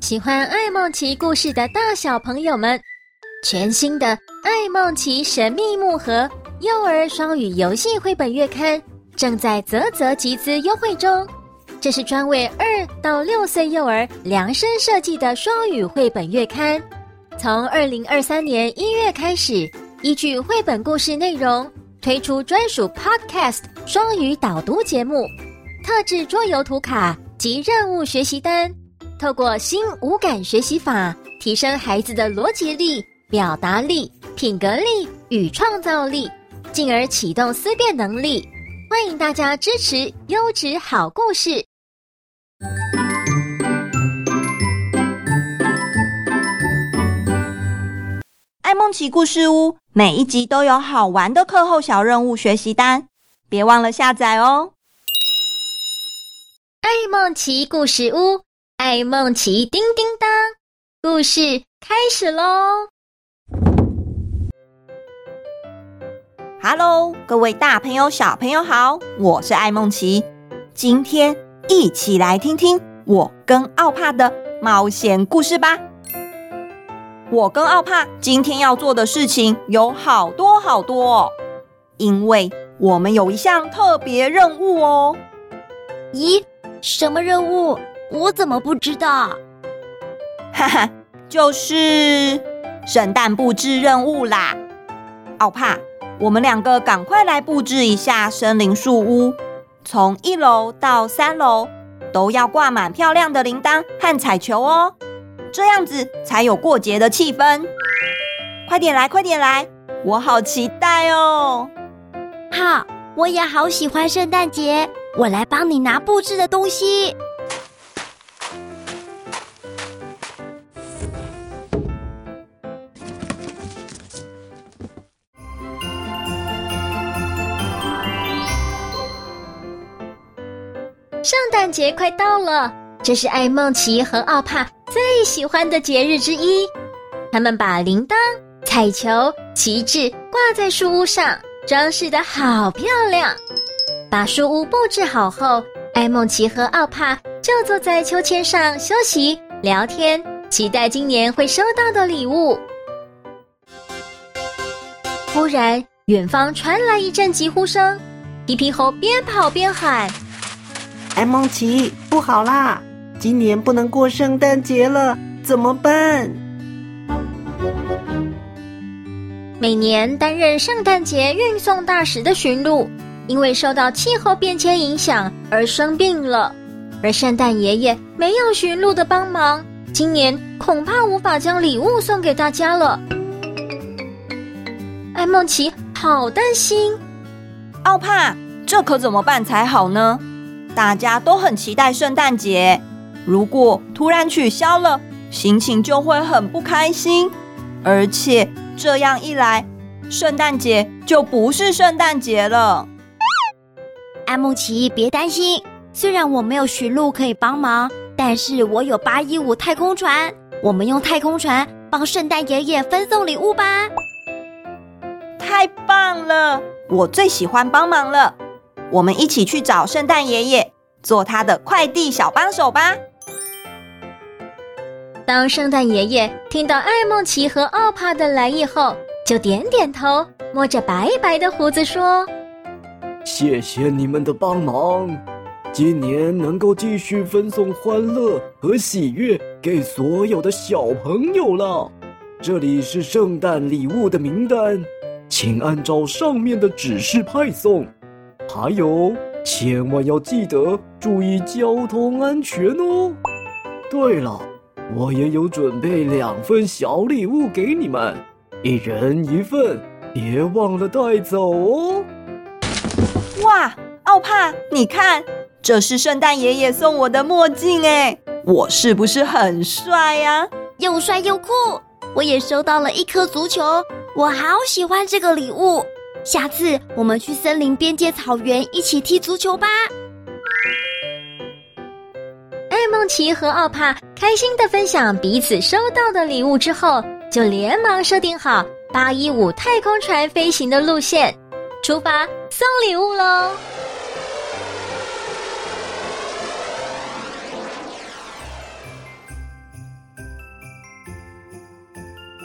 喜欢爱梦奇故事的大小朋友们，全新的《爱梦奇神秘木盒》幼儿双语游戏绘本月刊正在泽泽集资优惠中。这是专为二到六岁幼儿量身设计的双语绘本月刊，从二零二三年一月开始，依据绘本故事内容推出专属 Podcast 双语导读节目、特制桌游图卡及任务学习单。透过新五感学习法，提升孩子的逻辑力、表达力、品格力与创造力，进而启动思辨能力。欢迎大家支持优质好故事。爱梦奇故事屋每一集都有好玩的课后小任务学习单，别忘了下载哦。爱梦奇故事屋。爱梦奇叮叮当，故事开始喽！Hello，各位大朋友、小朋友好，我是爱梦奇。今天一起来听听我跟奥帕的冒险故事吧。我跟奥帕今天要做的事情有好多好多哦，因为我们有一项特别任务哦。咦，什么任务？我怎么不知道？哈哈，就是圣诞布置任务啦！奥帕，我们两个赶快来布置一下森林树屋，从一楼到三楼都要挂满漂亮的铃铛和彩球哦，这样子才有过节的气氛。快点来，快点来，我好期待哦！好，我也好喜欢圣诞节，我来帮你拿布置的东西。圣诞节快到了，这是艾梦奇和奥帕最喜欢的节日之一。他们把铃铛、彩球、旗帜挂在树屋上，装饰的好漂亮。把树屋布置好后，艾梦奇和奥帕就坐在秋千上休息聊天，期待今年会收到的礼物。忽然，远方传来一阵疾呼声，皮皮猴边跑边喊。爱孟奇，不好啦！今年不能过圣诞节了，怎么办？每年担任圣诞节运送大使的驯鹿，因为受到气候变迁影响而生病了，而圣诞爷爷没有驯鹿的帮忙，今年恐怕无法将礼物送给大家了。艾梦琪好担心，奥帕，这可怎么办才好呢？大家都很期待圣诞节，如果突然取消了，心情就会很不开心。而且这样一来，圣诞节就不是圣诞节了。安慕奇，别担心，虽然我没有驯鹿可以帮忙，但是我有八一五太空船，我们用太空船帮圣诞爷爷分送礼物吧。太棒了，我最喜欢帮忙了。我们一起去找圣诞爷爷，做他的快递小帮手吧。当圣诞爷爷听到艾梦琪和奥帕的来意后，就点点头，摸着白白的胡子说：“谢谢你们的帮忙，今年能够继续分送欢乐和喜悦给所有的小朋友了。这里是圣诞礼物的名单，请按照上面的指示派送。”还有，千万要记得注意交通安全哦。对了，我也有准备两份小礼物给你们，一人一份，别忘了带走哦。哇，奥帕，你看，这是圣诞爷爷送我的墨镜诶，我是不是很帅呀？又帅又酷！我也收到了一颗足球，我好喜欢这个礼物。下次我们去森林边界草原一起踢足球吧！爱孟奇和奥帕开心的分享彼此收到的礼物之后，就连忙设定好八一五太空船飞行的路线，出发送礼物喽！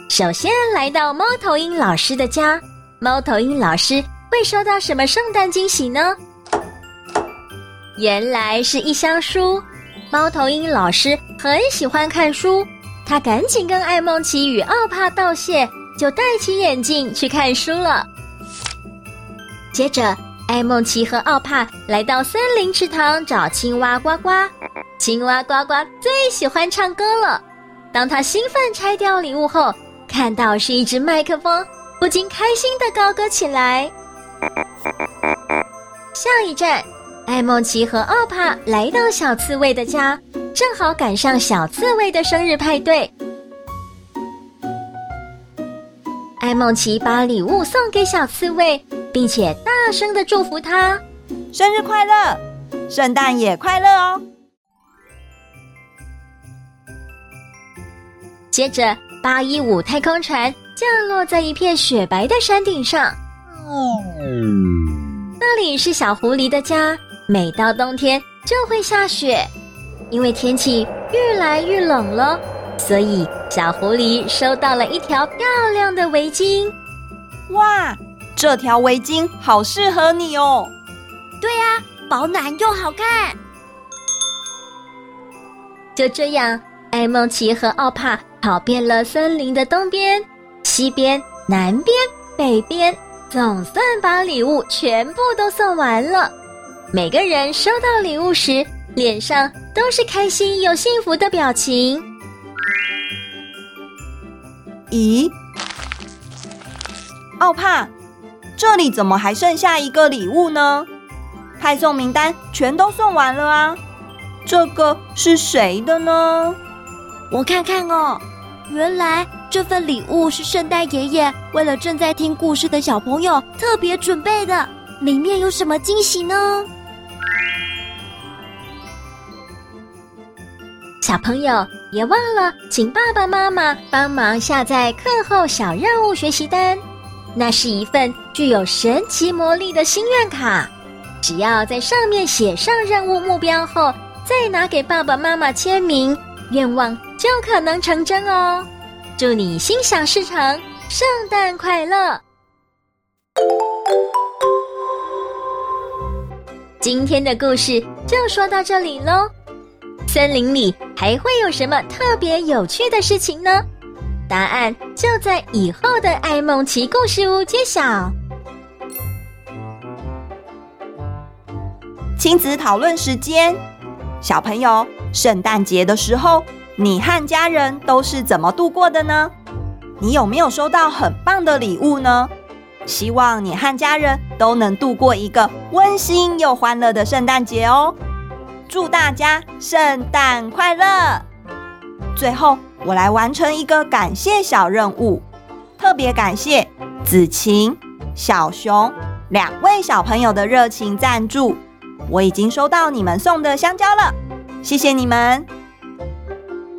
首先来到猫头鹰老师的家，猫头鹰老师会收到什么圣诞惊喜呢？原来是一箱书。猫头鹰老师很喜欢看书，他赶紧跟艾梦奇与奥帕道谢，就戴起眼镜去看书了。接着，艾梦奇和奥帕来到森林池塘找青蛙呱呱。青蛙呱呱最喜欢唱歌了。当他兴奋拆掉礼物后，看到是一只麦克风，不禁开心的高歌起来。下一站。艾梦奇和奥帕来到小刺猬的家，正好赶上小刺猬的生日派对。艾梦奇把礼物送给小刺猬，并且大声的祝福他：“生日快乐，圣诞也快乐哦！”接着，八一五太空船降落在一片雪白的山顶上。那里是小狐狸的家。每到冬天就会下雪，因为天气越来越冷了，所以小狐狸收到了一条漂亮的围巾。哇，这条围巾好适合你哦！对呀，保暖又好看。就这样，艾梦琪和奥帕跑遍了森林的东边、西边、南边、北边，总算把礼物全部都送完了。每个人收到礼物时，脸上都是开心又幸福的表情。咦，奥帕，这里怎么还剩下一个礼物呢？派送名单全都送完了啊，这个是谁的呢？我看看哦，原来这份礼物是圣诞爷爷为了正在听故事的小朋友特别准备的，里面有什么惊喜呢？小朋友别忘了，请爸爸妈妈帮忙下载课后小任务学习单。那是一份具有神奇魔力的心愿卡，只要在上面写上任务目标后，再拿给爸爸妈妈签名，愿望就可能成真哦。祝你心想事成，圣诞快乐！今天的故事就说到这里喽。森林里还会有什么特别有趣的事情呢？答案就在以后的爱梦奇故事屋揭晓。亲子讨论时间，小朋友，圣诞节的时候，你和家人都是怎么度过的呢？你有没有收到很棒的礼物呢？希望你和家人都能度过一个温馨又欢乐的圣诞节哦。祝大家圣诞快乐！最后，我来完成一个感谢小任务，特别感谢子晴、小熊两位小朋友的热情赞助。我已经收到你们送的香蕉了，谢谢你们！